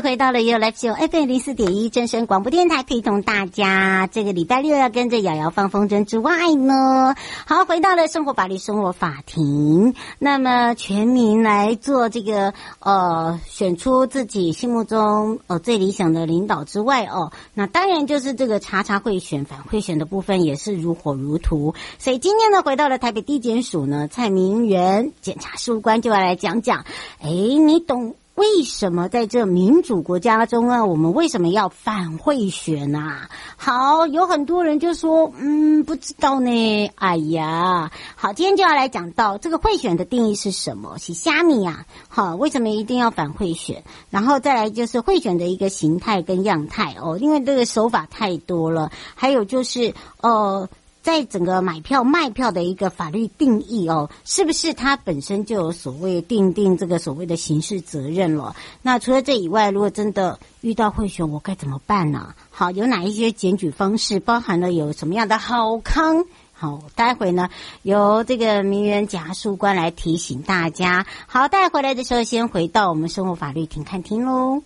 回到了 You Live Show FM 零四点一正声广播电台，陪同大家。这个礼拜六要跟着瑶瑶放风筝之外呢，好，回到了生活法律生活法庭。那么全民来做这个呃，选出自己心目中呃最理想的领导之外哦，那当然就是这个查查贿选反贿选的部分也是如火如荼。所以今天呢，回到了台北地检署呢，蔡明元检察事务官就要来讲讲，哎，你懂？为什么在这民主国家中啊，我们为什么要反贿选啊？好，有很多人就说，嗯，不知道呢。哎呀，好，今天就要来讲到这个贿选的定义是什么？是虾米啊？好，为什么一定要反贿选？然后再来就是贿选的一个形态跟样态哦，因为这个手法太多了。还有就是，呃。在整个买票卖票的一个法律定义哦，是不是它本身就有所谓定定这个所谓的刑事责任了？那除了这以外，如果真的遇到贿选，我该怎么办呢？好，有哪一些检举方式？包含了有什么样的好康？好，待会呢由这个名媛检察官来提醒大家。好，待回来的时候，先回到我们生活法律庭看听喽。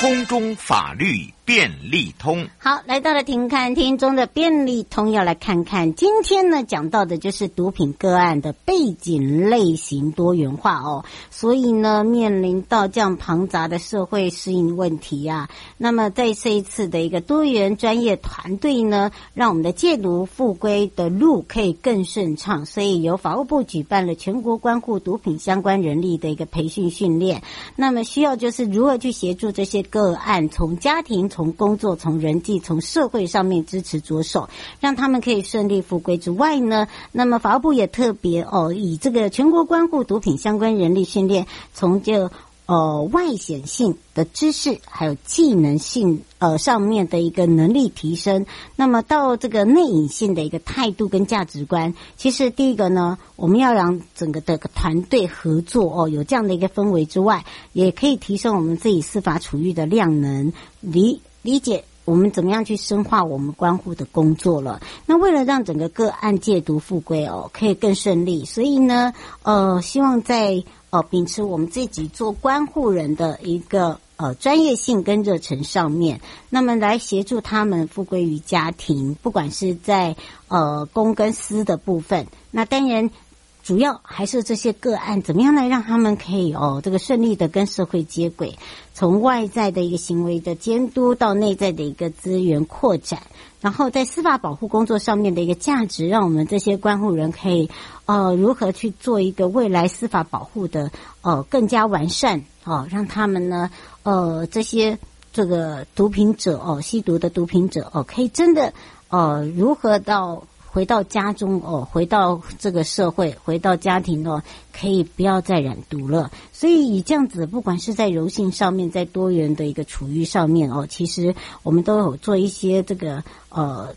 空中法律。便利通，好，来到了停看听中的便利通，要来看看。今天呢讲到的就是毒品个案的背景类型多元化哦，所以呢面临到这样庞杂的社会适应问题啊，那么在这一次的一个多元专业团队呢，让我们的戒毒复归的路可以更顺畅，所以由法务部举办了全国关护毒品相关人力的一个培训训练，那么需要就是如何去协助这些个案从家庭从从工作、从人际、从社会上面支持着手，让他们可以顺利复归之外呢，那么法务部也特别哦，以这个全国关护毒品相关人力训练，从这呃外显性的知识，还有技能性呃上面的一个能力提升，那么到这个内隐性的一个态度跟价值观，其实第一个呢，我们要让整个的团队合作哦，有这样的一个氛围之外，也可以提升我们自己司法处遇的量能，离。理解我们怎么样去深化我们关护的工作了。那为了让整个个案戒毒复归哦，可以更顺利，所以呢，呃，希望在呃秉持我们自己做关护人的一个呃专业性跟热忱上面，那么来协助他们复归于家庭，不管是在呃公跟私的部分，那当然。主要还是这些个案，怎么样来让他们可以哦，这个顺利的跟社会接轨，从外在的一个行为的监督到内在的一个资源扩展，然后在司法保护工作上面的一个价值，让我们这些关护人可以呃如何去做一个未来司法保护的呃更加完善哦，让他们呢呃这些这个毒品者哦吸毒的毒品者哦可以真的呃如何到。回到家中哦，回到这个社会，回到家庭哦，可以不要再染毒了。所以以这样子，不管是在柔性上面，在多元的一个处遇上面哦，其实我们都有做一些这个呃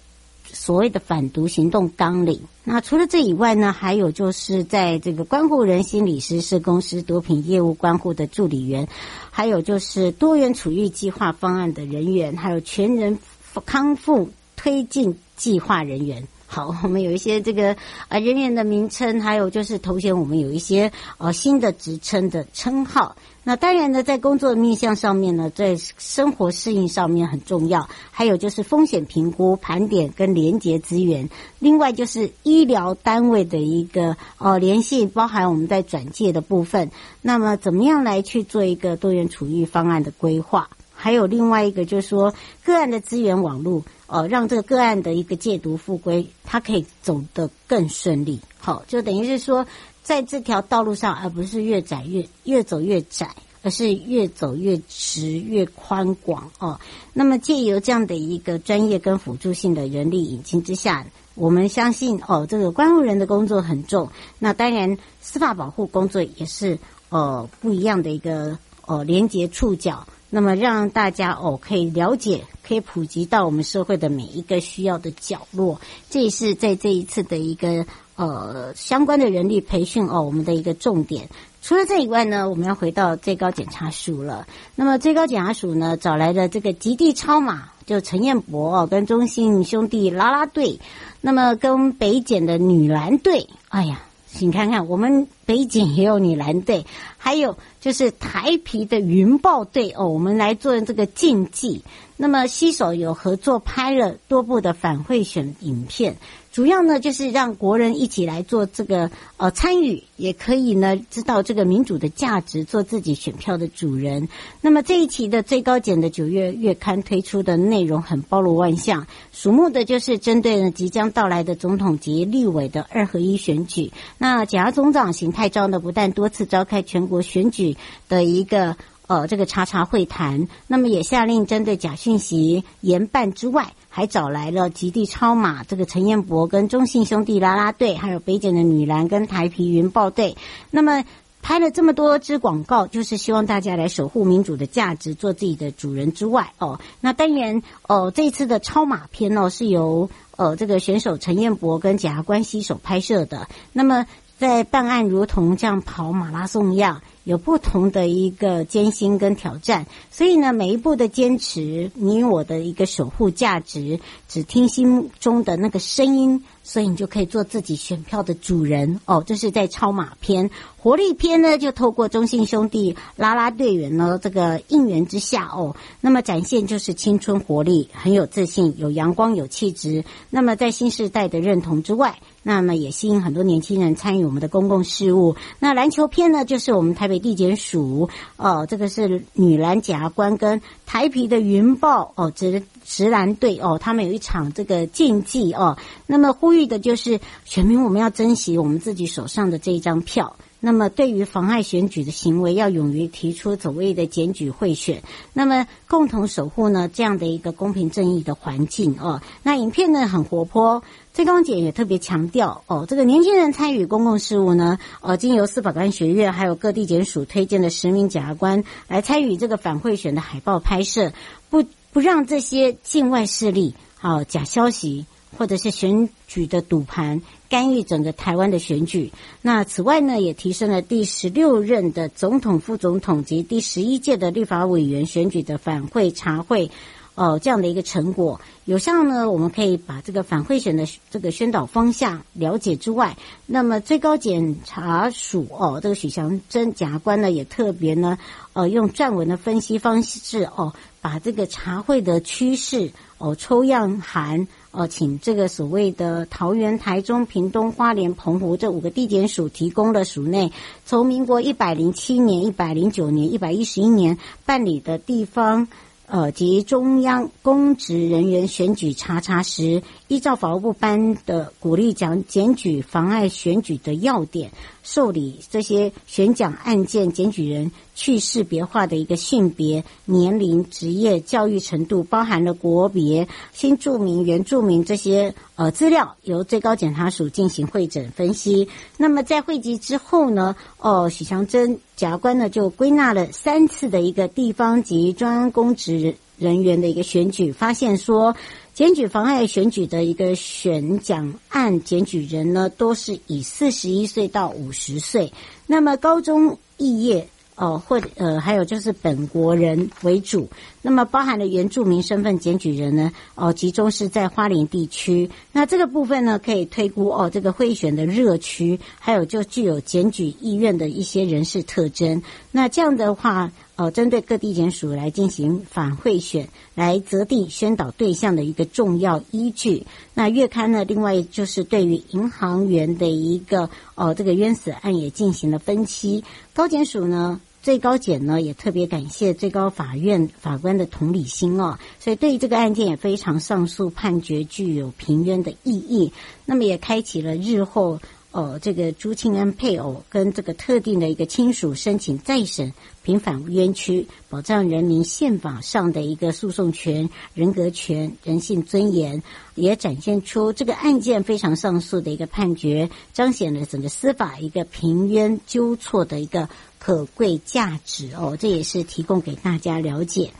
所谓的反毒行动纲领。那除了这以外呢，还有就是在这个关护人心理师、社工师、毒品业务关护的助理员，还有就是多元处遇计划方案的人员，还有全人康复推进计划人员。好，我们有一些这个呃人员的名称，还有就是头衔，我们有一些呃新的职称的称号。那当然呢，在工作面向上面呢，在生活适应上面很重要。还有就是风险评估、盘点跟连接资源。另外就是医疗单位的一个呃联系，包含我们在转介的部分。那么怎么样来去做一个多元处遇方案的规划？还有另外一个就是说个案的资源网络，呃，让这个个案的一个戒毒复归，它可以走得更顺利。好，就等于是说。在这条道路上，而不是越窄越越走越窄，而是越走越直越宽广哦。那么借由这样的一个专业跟辅助性的人力引进之下，我们相信哦，这个关护人的工作很重。那当然，司法保护工作也是呃不一样的一个呃连接触角。那么让大家哦可以了解，可以普及到我们社会的每一个需要的角落。这也是在这一次的一个。呃，相关的人力培训哦，我们的一个重点。除了这以外呢，我们要回到最高检察署了。那么最高检察署呢，找来的这个极地超马，就陈彦博哦，跟中信兄弟啦啦队，那么跟北检的女篮队，哎呀，请看看我们北京也有女篮队，还有就是台皮的云豹队哦，我们来做这个竞技。那么西手有合作拍了多部的反贿选影片。主要呢，就是让国人一起来做这个呃参与，也可以呢知道这个民主的价值，做自己选票的主人。那么这一期的最高检的九月月刊推出的内容很包罗万象，瞩目的就是针对呢即将到来的总统及立委的二合一选举。那检察总长邢泰昭呢，不但多次召开全国选举的一个呃这个查查会谈，那么也下令针对假讯息严办之外。还找来了极地超马这个陈彦博跟中信兄弟啦啦队，还有北检的女篮跟台啤云豹队。那么拍了这么多支广告，就是希望大家来守护民主的价值，做自己的主人之外，哦，那当然，哦，这一次的超马片哦，是由呃这个选手陈彦博跟检察官携手拍摄的。那么在办案如同这样跑马拉松一样。有不同的一个艰辛跟挑战，所以呢，每一步的坚持，你我的一个守护价值，只听心中的那个声音，所以你就可以做自己选票的主人哦。这是在超马篇，活力篇呢，就透过中信兄弟啦啦队员呢这个应援之下哦，那么展现就是青春活力，很有自信，有阳光，有气质。那么在新时代的认同之外。那么也吸引很多年轻人参与我们的公共事务。那篮球篇呢，就是我们台北地检署哦，这个是女篮检察官跟台啤的云豹哦，直直篮队哦，他们有一场这个竞技哦。那么呼吁的就是选民，我们要珍惜我们自己手上的这一张票。那么，对于妨碍选举的行为，要勇于提出所谓的检举贿选。那么，共同守护呢这样的一个公平正义的环境哦。那影片呢很活泼，最高检也特别强调哦，这个年轻人参与公共事务呢，呃，经由司法官学院还有各地检署推荐的十名检察官来参与这个反贿选的海报拍摄，不不让这些境外势力啊、假消息或者是选举的赌盘。干预整个台湾的选举。那此外呢，也提升了第十六任的总统、副总统及第十一届的立法委员选举的反贿查会，哦，这样的一个成果。有效呢，我们可以把这个反贿选的这个宣导方向了解之外，那么最高检察署哦，这个许祥珍检察官呢，也特别呢，呃，用撰文的分析方式哦，把这个查会的趋势哦，抽样函。呃，请这个所谓的桃园、台中、屏东、花莲、澎湖这五个地检署提供了署内从民国一百零七年、一百零九年、一百一十一年办理的地方呃及中央公职人员选举查查时，依照法务部颁的鼓励讲检举妨碍选举的要点。受理这些选举案件检举人去识别化的一个性别、年龄、职业、教育程度，包含了国别、新住民、原住民这些呃资料，由最高检察署进行会诊分析。那么在汇集之后呢，哦，许祥珍检察官呢就归纳了三次的一个地方及中央公职人员的一个选举，发现说。检举妨碍选举的一个选奖案检举人呢，都是以四十一岁到五十岁。那么高中肄业哦，或者呃，还有就是本国人为主，那么包含了原住民身份检举人呢，哦，集中是在花莲地区。那这个部分呢，可以推估哦，这个贿选的热区，还有就具有检举意愿的一些人士特征。那这样的话，哦，针对各地检署来进行反贿选，来择定宣导对象的一个重要依据。那月刊呢，另外就是对于银行员的一个哦，这个冤死案也进行了分析。高检署呢，最高检呢也特别感谢最高法院法官的同理心哦，所以对于这个案件也非常上诉判决具有平冤的意义。那么也开启了日后哦这个朱庆安配偶跟这个特定的一个亲属申请再审平反冤屈，保障人民宪法上的一个诉讼权、人格权、人性尊严，也展现出这个案件非常上诉的一个判决，彰显了整个司法一个平冤纠错的一个。可贵价值哦，这也是提供给大家了解。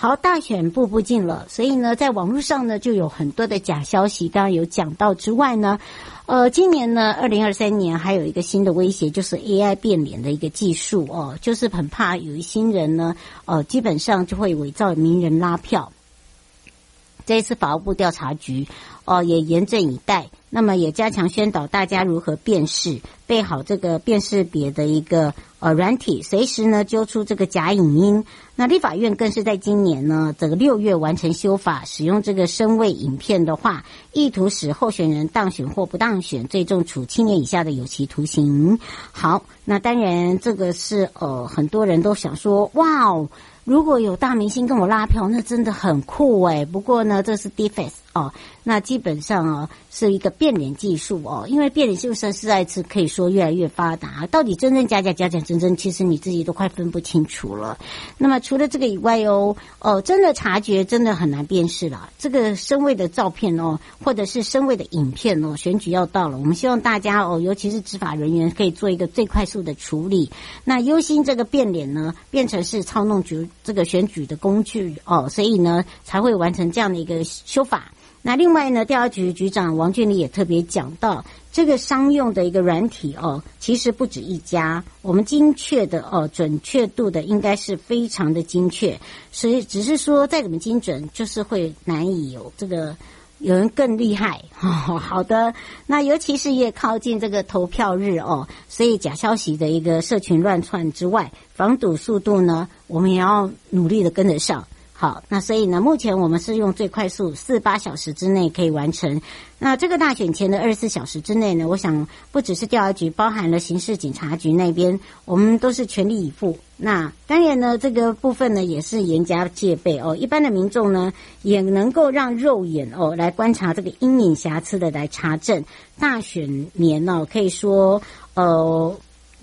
好，大选步步近了，所以呢，在网络上呢就有很多的假消息。刚刚有讲到之外呢，呃，今年呢，二零二三年还有一个新的威胁，就是 AI 变脸的一个技术哦，就是很怕有一些人呢，呃，基本上就会伪造名人拉票。这一次法务部调查局哦、也严阵以待。那么也加强宣导大家如何辨识，备好这个辨识别的一个呃软体，随时呢揪出这个假影音。那立法院更是在今年呢，这个六月完成修法，使用这个声位影片的话，意图使候选人当选或不当选，最重处七年以下的有期徒刑。好，那当然这个是呃很多人都想说，哇哦，如果有大明星跟我拉票，那真的很酷诶。不过呢，这是 deepfake 哦，那基本上哦是一个变脸技术哦，因为变脸技术实在是可以说越来越发达，到底真真假假、假假真真，其实你自己都快分不清楚了。那么除了这个以外哦，哦，真的察觉真的很难辨识了。这个身位的照片哦，或者是身位的影片哦，选举要到了，我们希望大家哦，尤其是执法人员可以做一个最快速的处理。那忧心这个变脸呢，变成是操弄局这个选举的工具哦，所以呢才会完成这样的一个修法。那另外呢，调查局局长王俊丽也特别讲到，这个商用的一个软体哦，其实不止一家。我们精确的哦，准确度的应该是非常的精确，所以只是说再怎么精准，就是会难以有这个有人更厉害。哦，好的，那尤其是也靠近这个投票日哦，所以假消息的一个社群乱窜之外，防堵速度呢，我们也要努力的跟得上。好，那所以呢，目前我们是用最快速四八小时之内可以完成。那这个大选前的二十四小时之内呢，我想不只是调查局，包含了刑事警察局那边，我们都是全力以赴。那当然呢，这个部分呢也是严加戒备哦。一般的民众呢，也能够让肉眼哦来观察这个阴影瑕疵的来查证。大选年呢、哦，可以说呃，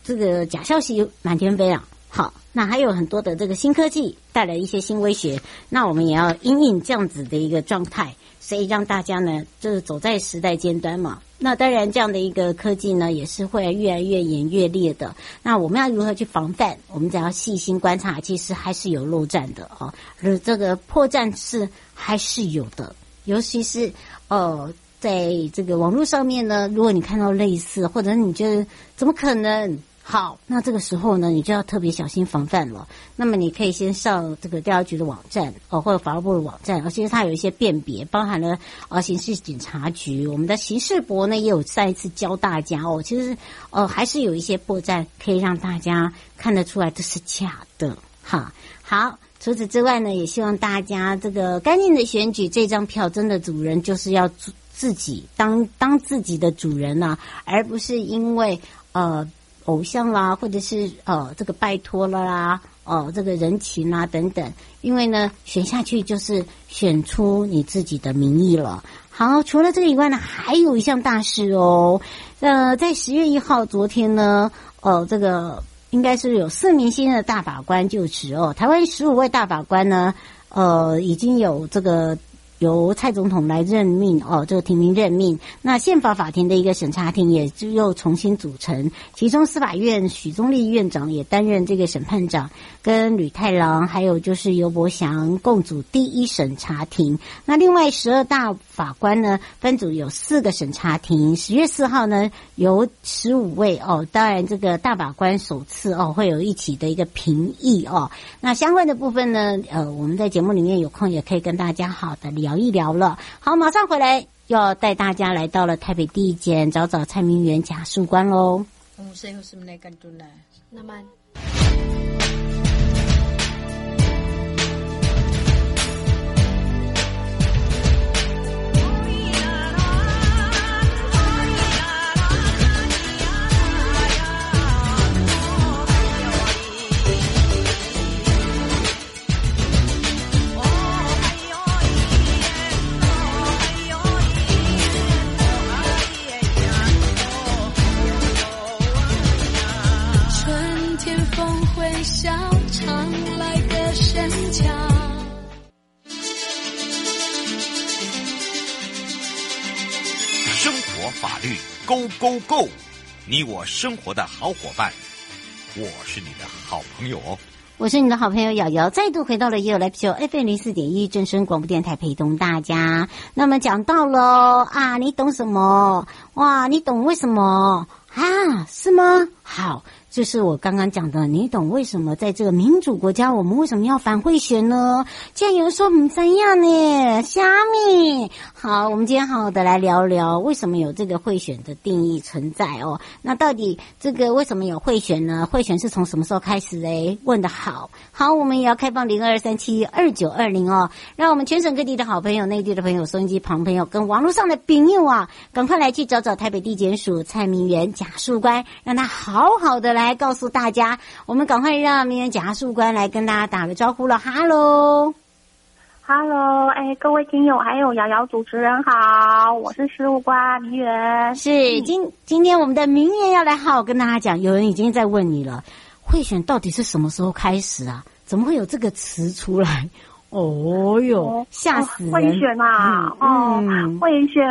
这个假消息满天飞啊。好，那还有很多的这个新科技带来一些新威胁，那我们也要因应这样子的一个状态，所以让大家呢就是走在时代尖端嘛。那当然，这样的一个科技呢也是会越来越演越烈的。那我们要如何去防范？我们只要细心观察，其实还是有漏战的哦，而这个破绽是还是有的，尤其是呃，在这个网络上面呢，如果你看到类似，或者你觉得怎么可能？好，那这个时候呢，你就要特别小心防范了。那么你可以先上这个调查局的网站哦，或者法务部的网站，而且它有一些辨别，包含了呃刑事警察局，我们的刑事博呢也有再一次教大家哦，其实呃还是有一些破绽可以让大家看得出来这是假的。哈，好，除此之外呢，也希望大家这个干净的选举，这张票真的主人就是要自己当当自己的主人呐、而不是因为呃。偶像啦，或者是呃这个拜托了啦，哦、呃、这个人情啦等等，因为呢选下去就是选出你自己的民意了。好，除了这个以外呢，还有一项大事哦。呃，在十月一号昨天呢，呃这个应该是有四名新的大法官就职哦。台湾十五位大法官呢，呃已经有这个由蔡总统来任命哦，这个提名任命。那宪法法庭的一个审查庭也就又重新组成，其中司法院许宗力院长也担任这个审判长，跟吕太郎还有就是尤伯祥共组第一审查庭。那另外十二大法官呢，分组有四个审查庭。十月四号呢，由十五位哦，当然这个大法官首次哦会有一起的一个评议哦。那相关的部分呢，呃，我们在节目里面有空也可以跟大家好的聊。聊一聊了，好，马上回来要带大家来到了台北地检找找蔡明元假树官喽。哦你我生活的好伙伴，我是你的好朋友哦。我是你的好朋友瑶瑶，再度回到了 You Live Show FM 零四点一正声广播电台，陪同大家。那么讲到了啊，你懂什么？哇，你懂为什么啊？是吗？好。就是我刚刚讲的，你懂为什么在这个民主国家，我们为什么要反贿选呢？既然有人说我们三样呢，虾米？好，我们今天好好的来聊聊为什么有这个贿选的定义存在哦。那到底这个为什么有贿选呢？贿选是从什么时候开始嘞？问得好，好，我们也要开放零二三七二九二零哦，让我们全省各地的好朋友、内地的朋友、收音机旁朋友跟网络上的朋友啊，赶快来去找找台北地检署蔡明元假树官，让他好好的来。来告诉大家，我们赶快让名人假释官来跟大家打个招呼了。哈喽，哈喽，哎，各位听友，还有瑶瑶主持人好，我是事务官明媛。是今今天我们的名媛要来好好跟大家讲，有人已经在问你了，贿选到底是什么时候开始啊？怎么会有这个词出来？哦哟，吓死人！贿选啊，哦，贿选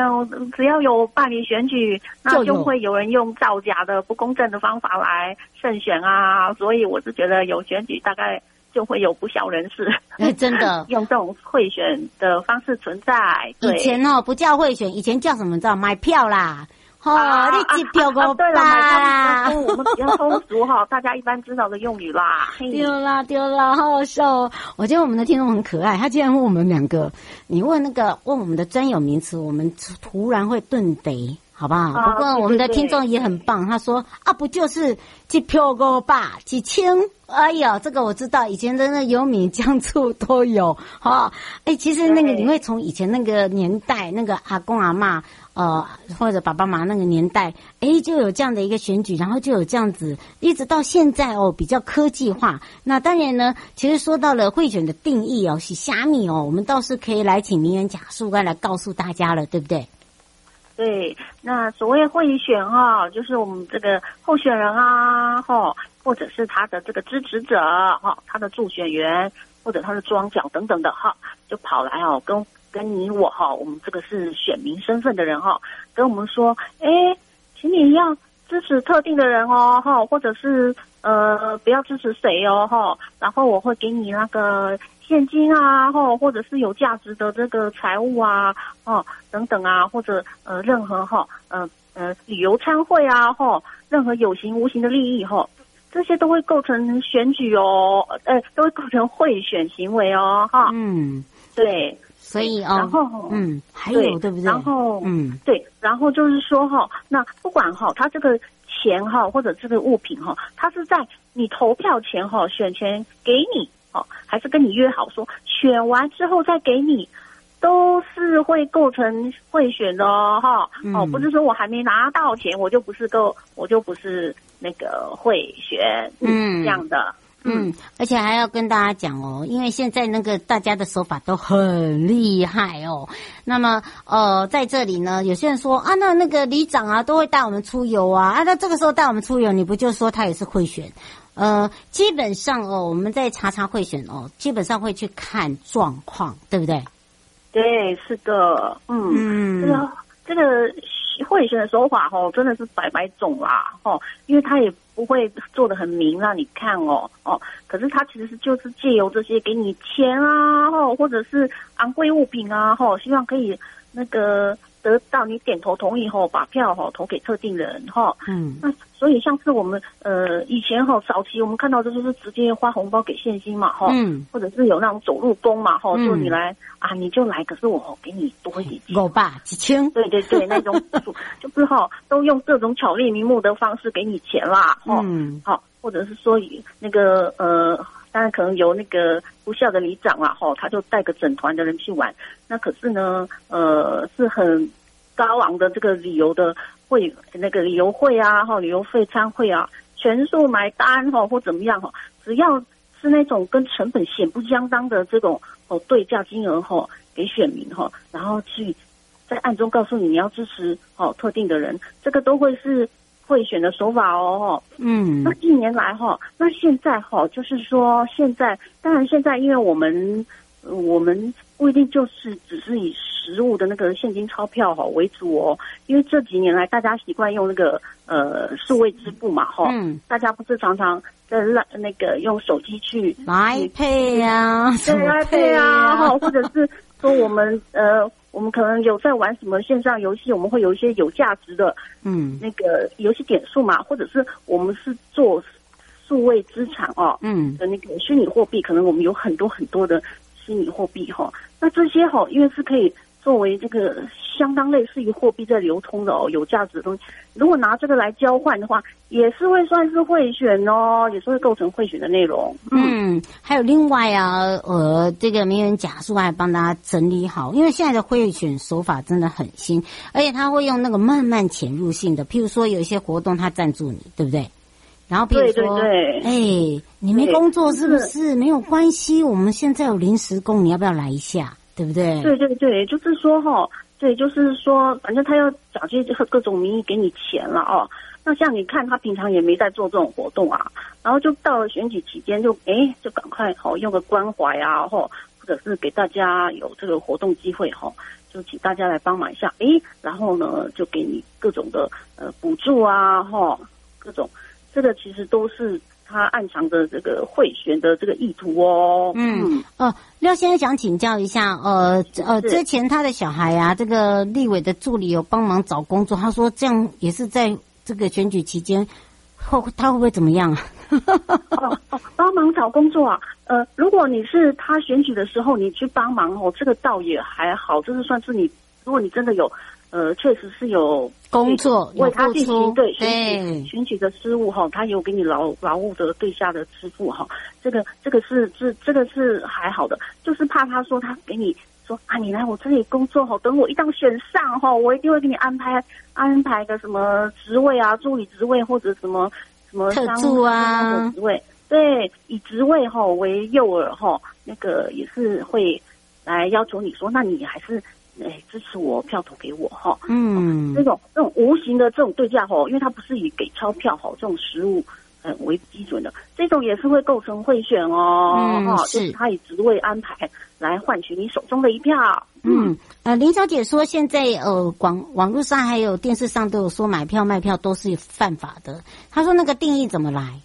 只要有办理选举，那就会有人用造假的不公正的方法来胜选啊。所以我是觉得有选举，大概就会有不肖人士，哎，真的 用这种贿选的方式存在。以前哦，不叫贿选，以前叫什么？叫买票啦。哦，啊、你机票个对了，我们比较通俗哈，大家一般知道的用语啦。丢啦丢啦，好好笑哦！我觉得我们的听众很可爱，他竟然问我们两个，你问那个问我们的专有名词，我们突然会顿得，好不好？啊、不过我们的听众也很棒，他说啊，不就是机票个吧，几千？哎呀，这个我知道，以前真的有米酱醋都有。好，哎，其实那个你会从以前那个年代，那个阿公阿嬷。呃，或者爸爸妈妈那个年代，诶，就有这样的一个选举，然后就有这样子，一直到现在哦，比较科技化。那当然呢，其实说到了贿选的定义哦，是虾米哦，我们倒是可以来请明元假释官来告诉大家了，对不对？对，那所谓贿选哈、哦，就是我们这个候选人啊，哈，或者是他的这个支持者哈，他的助选员或者他的庄脚等等的哈，就跑来哦跟。跟你我哈，我们这个是选民身份的人哈，跟我们说，哎，请你要支持特定的人哦哈，或者是呃不要支持谁哦哈，然后我会给你那个现金啊哈，或者是有价值的这个财物啊哦等等啊，或者呃任何哈呃呃旅游参会啊哈，任何有形无形的利益哈，这些都会构成选举哦，呃都会构成贿选行为哦哈，嗯，对。所以啊，然后嗯，还有对，对不对？然后嗯，对，然后就是说哈，那不管哈，他这个钱哈，或者这个物品哈，他是在你投票前哈，选前给你哦，还是跟你约好说选完之后再给你，都是会构成贿选的哦哈。哦，不是说我还没拿到钱，我就不是够，我就不是那个贿选，嗯，这样的。嗯，而且还要跟大家讲哦，因为现在那个大家的手法都很厉害哦。那么呃，在这里呢，有些人说啊，那那个里长啊，都会带我们出游啊，啊，那这个时候带我们出游，你不就说他也是贿选？呃，基本上哦，我们在查查贿选哦，基本上会去看状况，对不对？对，是的，嗯，这个这个贿选的手法哦，真的是百百种啦，哦，因为他也不会做的很明让你看哦，哦，可是他其实是就是借由这些给你钱啊，吼，或者是昂贵物品啊，哦，希望可以那个。得到你点头同意后，把票哈投给特定人哈。嗯，那所以像是我们呃以前哈早期我们看到的就是直接发红包给现金嘛哈。嗯，或者是有那种走路工嘛哈，说你来啊你就来，可是我给你多一点钱。我爸几千。对对对，那种 就是哈都用各种巧立名目的方式给你钱啦。嗯，好，或者是说以那个呃。当然，可能有那个不孝的里长啊，吼，他就带个整团的人去玩。那可是呢，呃，是很高昂的这个旅游的会，那个旅游会啊，哈，旅游费餐会啊，全数买单哈，或怎么样哈，只要是那种跟成本显不相当的这种哦对价金额哈，给选民哈，然后去在暗中告诉你你要支持哦特定的人，这个都会是。贿选的手法哦，嗯，那近年来哈，那现在哈，就是说现在，当然现在，因为我们我们不一定就是只是以实物的那个现金钞票哈为主哦，因为这几年来大家习惯用那个呃数位支付嘛哈，嗯，大家不是常常在那那个用手机去来配呀，对，来配啊，哈，或者是说我们呃。我们可能有在玩什么线上游戏，我们会有一些有价值的，嗯，那个游戏点数嘛，或者是我们是做数位资产哦，嗯，的那个虚拟货币，可能我们有很多很多的虚拟货币哈，那这些哈，因为是可以。作为这个相当类似于货币在流通的哦，有价值的东西，如果拿这个来交换的话，也是会算是贿选哦，也是会构成贿选的内容。嗯，还有另外啊，呃，这个名人假书还帮大家整理好，因为现在的贿选手法真的很新，而且他会用那个慢慢潜入性的，譬如说有一些活动他赞助你，对不对？然后比如说，对对对，哎，你没工作是不？是没有关系，我们现在有临时工，你要不要来一下？对不对？对对对，就是说哈，对，就是说，反正他要找这些各种名义给你钱了哦。那像你看，他平常也没在做这种活动啊，然后就到了选举期间就，就哎，就赶快好用个关怀啊，或或者是给大家有这个活动机会哈，就请大家来帮忙一下，哎，然后呢，就给你各种的呃补助啊，哈，各种，这个其实都是。他暗藏的这个贿选的这个意图哦，嗯，哦、呃，廖先生想请教一下，呃呃，之前他的小孩啊，这个立委的助理有帮忙找工作，他说这样也是在这个选举期间，后他会不会怎么样啊？哦哦，帮忙找工作啊，呃，如果你是他选举的时候你去帮忙哦，这个倒也还好，就是算是你，如果你真的有。呃，确实是有工作为他进行对选举选举的失误哈，他有给你劳劳务的对下的支付哈，这个这个是这这个是还好的，就是怕他说他给你说啊，你来我这里工作哈，等我一旦选上哈，我一定会给你安排安排个什么职位啊，助理职位或者什么什么特助啊职位，对，以职位哈为诱饵哈，那个也是会来要求你说，那你还是。哎，支持我，票投给我哈。嗯，这种这种无形的这种对价哈，因为它不是以给钞票哈这种实物呃为基准的，这种也是会构成贿选哦。嗯，是，就是他以职位安排来换取你手中的一票。嗯，呃，林小姐说，现在呃广网络上还有电视上都有说买票卖票都是犯法的。她说那个定义怎么来？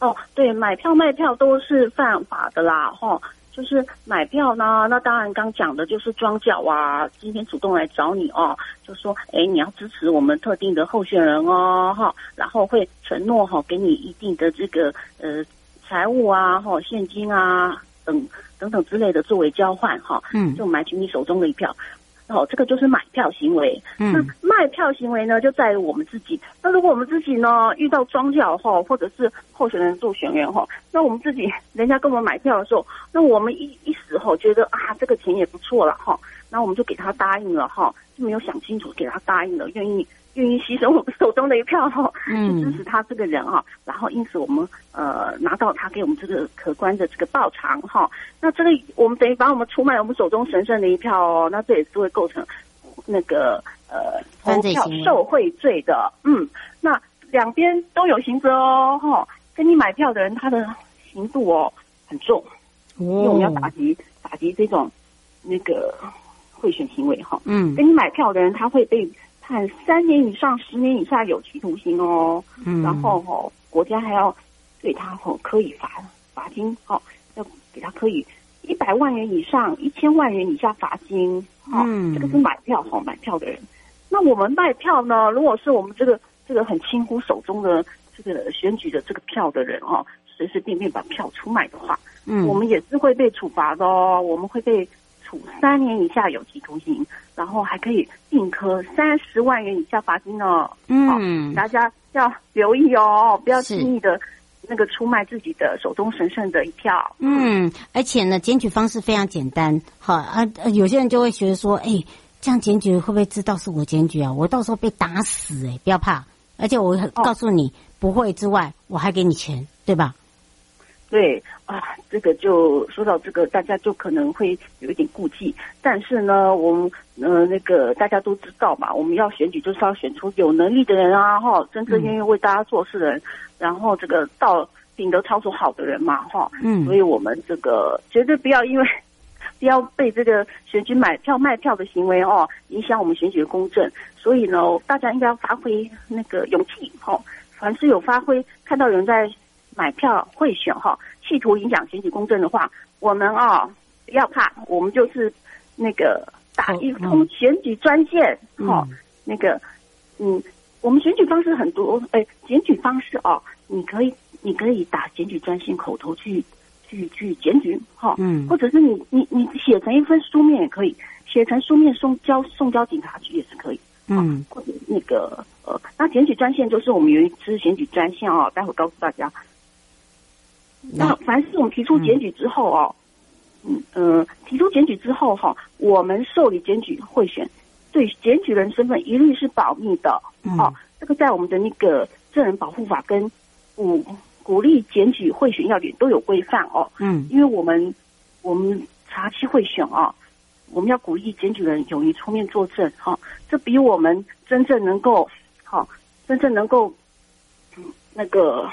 哦，对，买票卖票都是犯法的啦，哈。就是买票呢，那当然刚讲的就是庄脚啊，今天主动来找你哦，就说哎，你要支持我们特定的候选人哦，哈，然后会承诺哈，给你一定的这个呃财务啊，哈，现金啊等等等之类的作为交换哈，嗯，就买取你手中的一票。哦，这个就是买票行为。嗯，那卖票行为呢，就在于我们自己。那如果我们自己呢遇到庄脚哈，或者是候选人助选员哈，那我们自己人家跟我们买票的时候，那我们一一时候觉得啊这个钱也不错了哈，那我们就给他答应了哈，就没有想清楚给他答应了，愿意。愿意牺牲我们手中的一票哈，去支持他这个人哈，然后因此我们呃拿到他给我们这个可观的这个报偿哈，那这个我们等于把我们出卖我们手中神圣的一票哦，那这也是会构成那个呃投票受贿罪的，嗯，那两边都有刑责哦哈，跟你买票的人他的刑度哦很重，因为我们要打击打击这种那个贿选行为哈，嗯，跟你买票的人他会被判三年以上十年以下有期徒刑哦，嗯，然后哈，国家还要对他哈可以罚罚金哦，要给他可以一百万元以上一千万元以下罚金，哦，嗯，这个是买票哈，买票的人。那我们卖票呢？如果是我们这个这个很轻忽手中的这个选举的这个票的人哦，随随便便把票出卖的话，嗯，我们也是会被处罚的哦。我们会被处三年以下有期徒刑，然后还可以并科三十万元以下罚金呢。嗯，大家要留意哦，不要轻易的那个出卖自己的手中神圣的一票。嗯，而且呢，检举方式非常简单。好啊，有些人就会觉得说，哎。这样检举会不会知道是我检举啊？我到时候被打死哎、欸！不要怕，而且我告诉你、哦、不会之外，我还给你钱，对吧？对啊，这个就说到这个，大家就可能会有一点顾忌。但是呢，我们呃那个大家都知道嘛，我们要选举就是要选出有能力的人啊，哈，真正愿意为大家做事的人，嗯、然后这个到品德操守好的人嘛，哈，嗯，所以我们这个绝对不要因为。不要被这个选举买票卖票的行为哦影响我们选举的公正，所以呢，大家应该要发挥那个勇气哦。凡是有发挥看到有人在买票贿选哈，企图影响选举公正的话，我们啊不要怕，我们就是那个打一通选举专线哈。那个嗯，我们选举方式很多，哎，选举方式哦，你可以你可以打选举专线口头去。去去检举哈，嗯，或者是你你你写成一份书面也可以，写成书面送交送交警察局也是可以，嗯，或者那个呃，那检举专线就是我们有一支选举专线哦，待会告诉大家。那凡是我们提出检举之后哦，嗯呃，提出检举之后哈，我们受理检举贿选，对检举人身份一律是保密的，哦，这个在我们的那个证人保护法跟鼓。鼓励检举贿选要点都有规范哦，嗯，因为我们我们查期贿选啊，我们要鼓励检举人勇于出面作证，哈，这比我们真正能够好，真正能够那个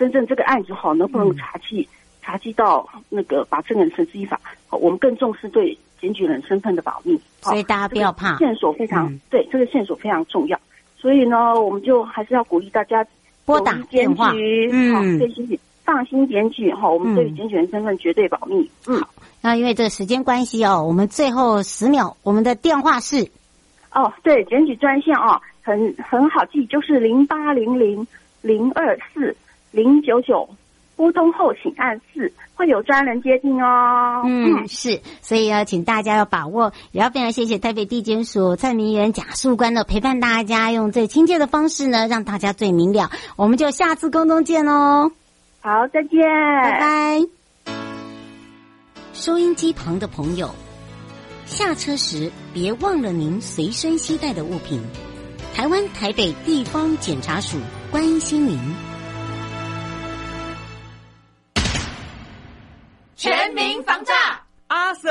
真正这个案子好能不能查缉查起到那个把证人绳之以法，我们更重视对检举人身份的保密，所以大家不要怕，线索非常对，这个线索非常重要，所以呢，我们就还是要鼓励大家。拨打电话，嗯，对，请放心检举哈，我们对于检举人身份绝对保密。嗯，好，那因为这个时间关系哦，我们最后十秒，我们的电话是，哦，对，检举专线哦，很很好记，就是零八零零零二四零九九。拨通后请按四，会有专人接听哦。嗯，是，所以呢，请大家要把握。也要非常谢谢台北地检署蔡明元贾树官的陪伴，大家用最亲切的方式呢，让大家最明了。我们就下次空中见喽。好，再见，拜拜。收音机旁的朋友，下车时别忘了您随身携带的物品。台湾台北地方检察署关心您。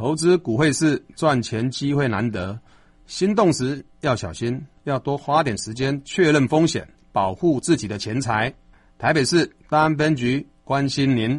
投资股汇市赚钱机会难得，心动时要小心，要多花点时间确认风险，保护自己的钱财。台北市大安分局关心您。